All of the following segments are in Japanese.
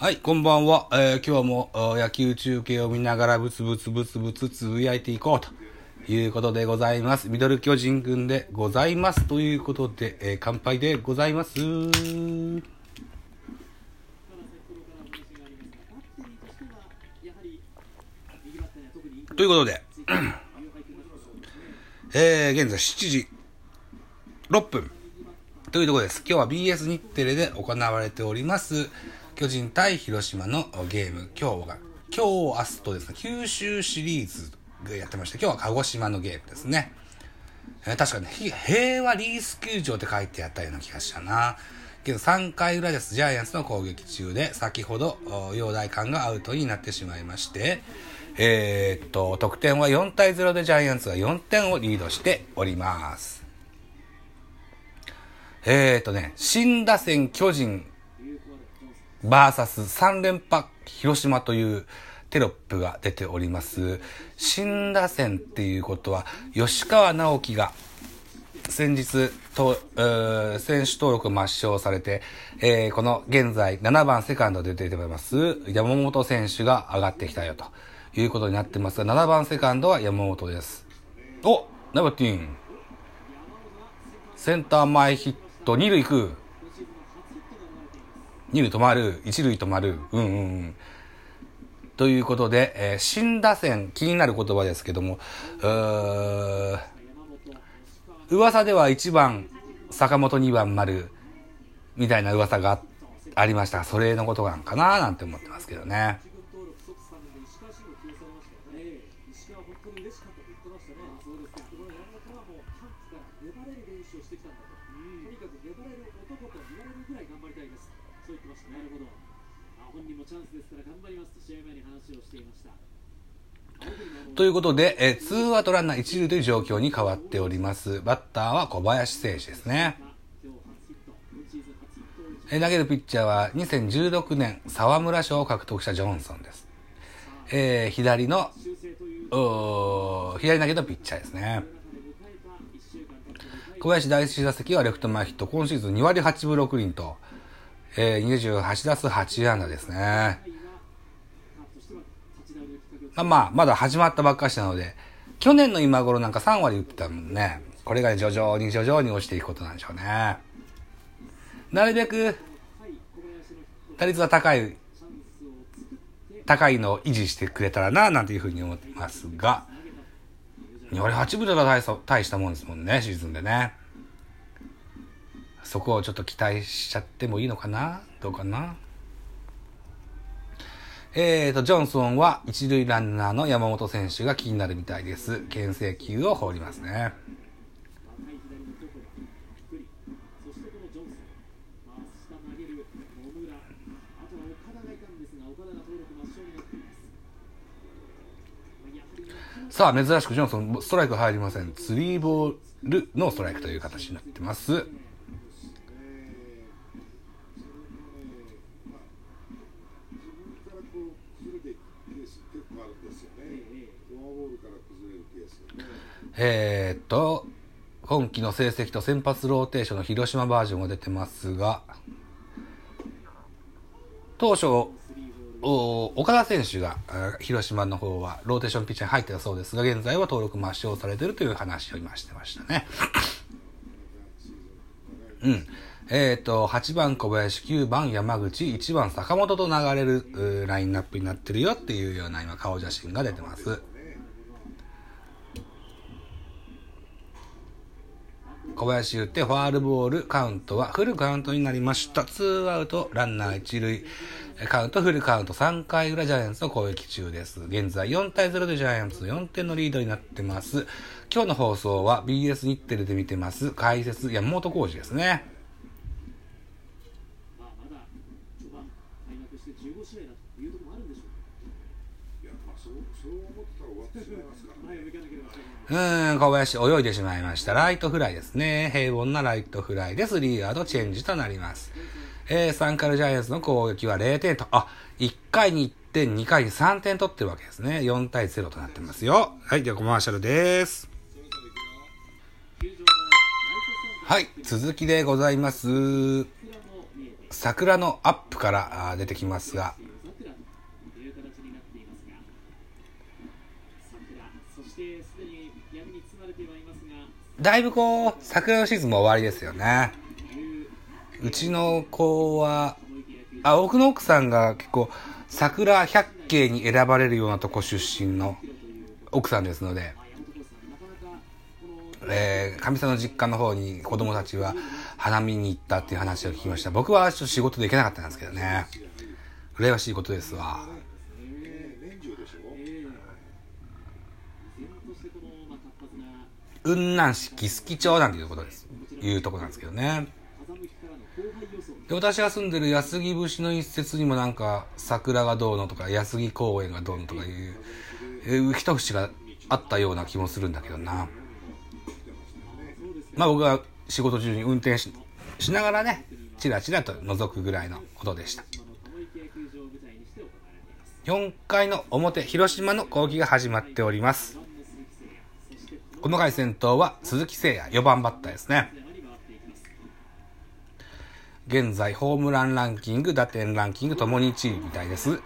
はい、こんばんは。えー今日も野球中継を見ながらブツブツブツブツつぶやいていこうということでございます。ミドル巨人軍でございますということで、えー乾杯でございます。ということで、えー現在7時6分というところです。今日は BS 日テレで行われております、巨人対広島のゲーム、今日が、今日、明日とですね、九州シリーズがやってまして、今日は鹿児島のゲームですね。えー確かね、平和リース球場って書いてあったような気がしたな。けど3回裏です。ジャイアンツの攻撃中で、先ほど、お陽大館がアウトになってしまいまして、えーっと、得点は4対0でジャイアンツが4点をリードしております。えーっとね、新打線巨人バーサス3連覇広島というテロップが出ております。新打線っていうことは、吉川直樹が先日と、選手登録抹消されて、えーこの現在7番セカンドで出ております山本選手が上がってきたよということになってますが、7番セカンドは山本です。おナバティン。センター前ヒット、二塁行く。二塁止まる、一塁止まる。うんうんうん。ということで、えー新打線、気になる言葉ですけども、うー噂では1番、坂本2番丸、みたいな噂がありましたが、それのことなんかななんて思ってますけどね。とい頑張りたいですうことで、えー、ツーアウトランナー一塁という状況に変わっております。バッターは小林選手ですね。えー投げるピッチャーは2016年沢村賞を獲得したジョンソンです。えー左の、左投げのピッチャーですね。小林第1打席はレフト前ヒット、今シーズン2割8分6厘と、えー、28打数8安打ですね。まあま、まだ始まったばっかしなので、去年の今頃なんか3割打ってたもんね。これが徐々に徐々に落ちていくことなんでしょうね。なるべく、打率は高い、高いのを維持してくれたらな、なんていうふうに思ってますが、2割8分だと大した大したもんですもんね、シーズンでね。そこをちょっと期待しちゃってもいいのかな？どうかな？えーと、ジョンソンは一塁ランナーの山本選手が気になるみたいです。牽制球を放りますね。さあ、珍しくジョンソン、ストライク入りません。スリーボールのストライクという形になってます。えーっと、今季の成績と先発ローテーションの広島バージョンが出てますが、当初、岡田選手が広島の方はローテーションピッチャーに入ってたそうですが、現在は登録抹消されてるという話を今してましたね。うん。えっ、と、8番小林、9番山口、1番坂本と流れるラインナップになってるよっていうような今顔写真が出てます。小林打ってファールボール、カウントはフルカウントになりました。ツーアウト、ランナー一塁、カウントフルカウント3回裏ジャイアンツの攻撃中です。現在4対0でジャイアンツ4点のリードになってます。今日の放送は BS 日テレで見てます。解説山本浩二ですね。うーん、小林泳いでしまいました。ライトフライですね。平凡なライトフライでスリーアウトチェンジとなります。えー、サンカルジャイアンツの攻撃は0点と、あ、1回に1点、2回に3点取ってるわけですね。4対0となってますよ。はい、ではコマーシャルです。はい、続きでございます。桜のアップから出てきますが、だいぶこう、桜のシーズンも終わりですよね。うちの子は、あ、僕の奥さんが結構、桜百景に選ばれるようなとこ出身の奥さんですので、えー、かみさんの実家の方に子供たちは花見に行ったっていう話を聞きました。僕はちょっと仕事で行けなかったんですけどね。羨ましいことですわ。雲南市木槻町なんていうことです。いうとこなんですけどね。で、私が住んでる安来節の一節にもなんか、桜がどうのとか、安来公園がどうのとかいう、一節があったような気もするんだけどな。まあ僕は仕事中に運転ししながらね、チラチラと覗くぐらいのことでした。4回の表、広島の攻撃が始まっております。細かい先頭は鈴木誠也、4番バッターですね。現在、ホームランランキング、打点ランキングともに1位みたいです。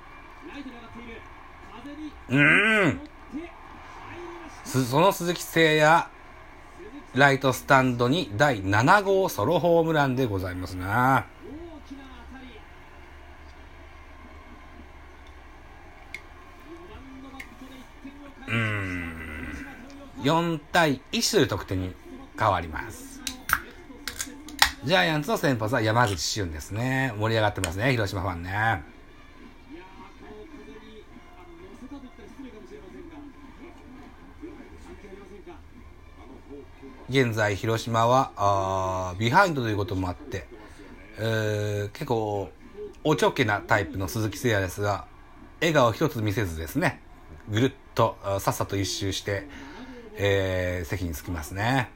うん。その鈴木誠也、ライトスタンドに第7号ソロホームランでございますなん。4対1という得点に変わります。ジャイアンツの先発は山口俊ですね。盛り上がってますね、広島ファンね。現在、広島はあビハインドということもあって、えー、結構、おちょけなタイプの鈴木誠也ですが、笑顔一つ見せずですね、ぐるっとさっさと一周して、えー、席に着きますね。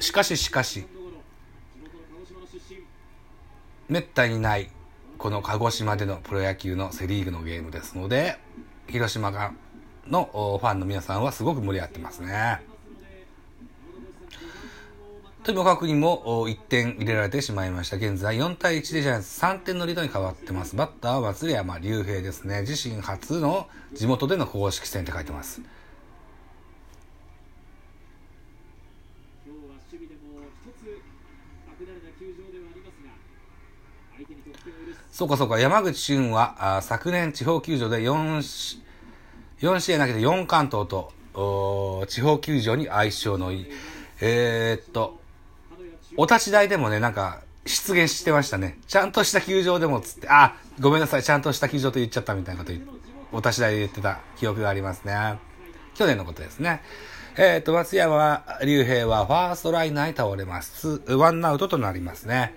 しかししかし、めったにないこの鹿児島でのプロ野球のセ・リーグのゲームですので、広島がのファンの皆さんはすごく盛り上がってますね。とにもかくにも1点入れられてしまいました。現在4対1でジャイアンツ3点のリードに変わってます。バッターは松山竜平ですね。自身初の地元での公式戦って書いてます。そうかそうか、山口俊は昨年地方球場で4 4試合投げて4関東と、地方球場に相性のいい。えー、っと、お立ち台でもね、なんか、出現してましたね。ちゃんとした球場でもつって、あ、ごめんなさい、ちゃんとした球場と言っちゃったみたいなこと言ってお立ち台で言ってた記憶がありますね。去年のことですね。えっ、と、松山竜平はファーストライナーに倒れます。ワンアウトとなりますね。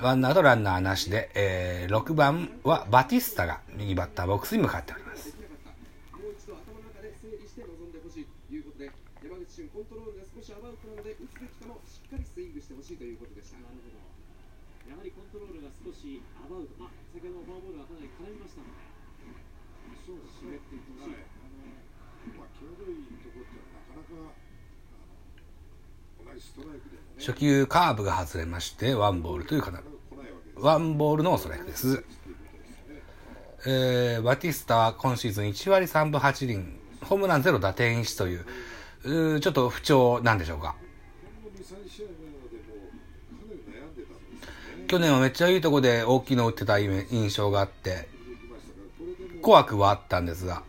ワンアウトランナーなしで、えー、6番はバティスタが右バッターボックスに向かっております。初球カーブが外れまして、ワンボールというかな、ワンボールのストライクです。えー、バティスタは今シーズン1割3分8厘、ホームラン0打点1という、うちょっと不調なんでしょうか。去年はめっちゃいいとこで大きいの打ってた印象があって、怖くはあったんですが、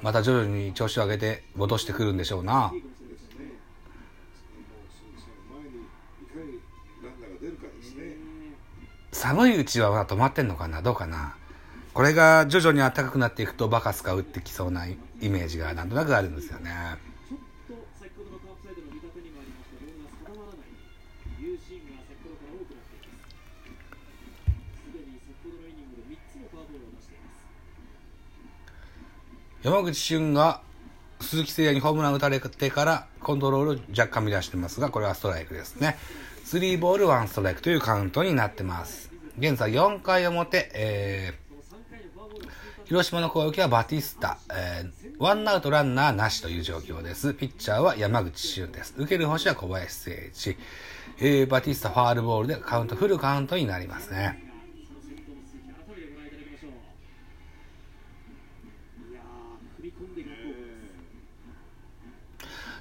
また徐々に調子を上げて戻してくるんでしょうな。寒いうちはまだ止まってんのかな？どうかな？これが徐々に暖かくなっていくとバカスカ打ってきそうなイメージがなんとなくあるんですよね。山口俊が鈴木誠也にホームラン打たれてからコントロール若干乱してますが、これはストライクですね。3ボール1ストライクというカウントになってます。現在4回表、えー、広島の攻撃はバティスタ、えー、ワンアウトランナーなしという状況です。ピッチャーは山口俊です。受ける星は小林誠一。えー、バティスタファールボールでカウント、フルカウントになりますね。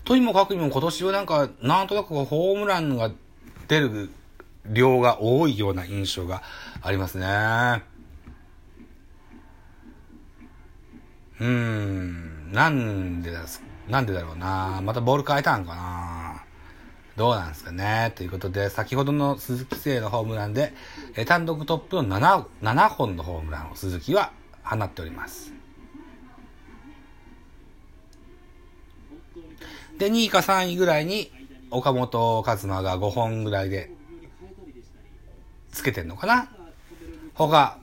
とにもかくにも今年はなんか、なんとなくホームランが出る量が多いような印象がありますね。うーん、なんでだす、なんでだろうな。またボール変えたんかな。どうなんですかね。ということで、先ほどの鈴木誠のホームランで、え単独トップの 7, 7本のホームランを鈴木は放っております。で、2位か3位ぐらいに、岡本和真が5本ぐらいで、つけてんのかな？他、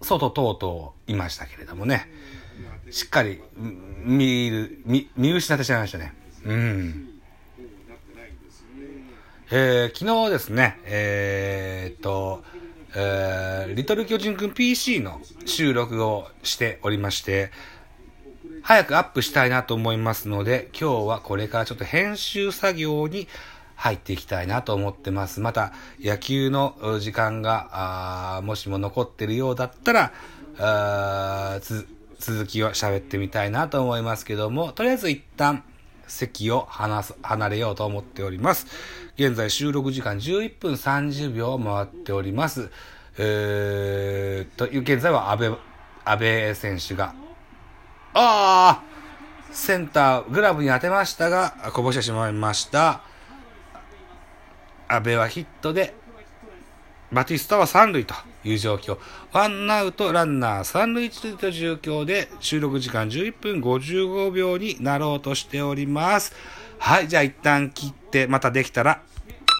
外等々いましたけれどもね。しっかり、見る、見、見失ってしまいましたね。うん。えー、昨日ですね、えー、っと、えー、リトル巨人くん PC の収録をしておりまして、早くアップしたいなと思いますので、今日はこれからちょっと編集作業に入っていきたいなと思ってます。また、野球の時間が、もしも残ってるようだったら、あ続きを喋ってみたいなと思いますけども、とりあえず一旦席を離す、離れようと思っております。現在収録時間11分30秒回っております。えー、という現在は安倍、安倍選手がああセンター、グラブに当てましたが、こぼしてしまいました。阿部はヒットで、バティスタは三塁という状況。ワンアウトランナー三塁一塁という状況で、収録時間11分55秒になろうとしております。はい、じゃあ一旦切って、またできたら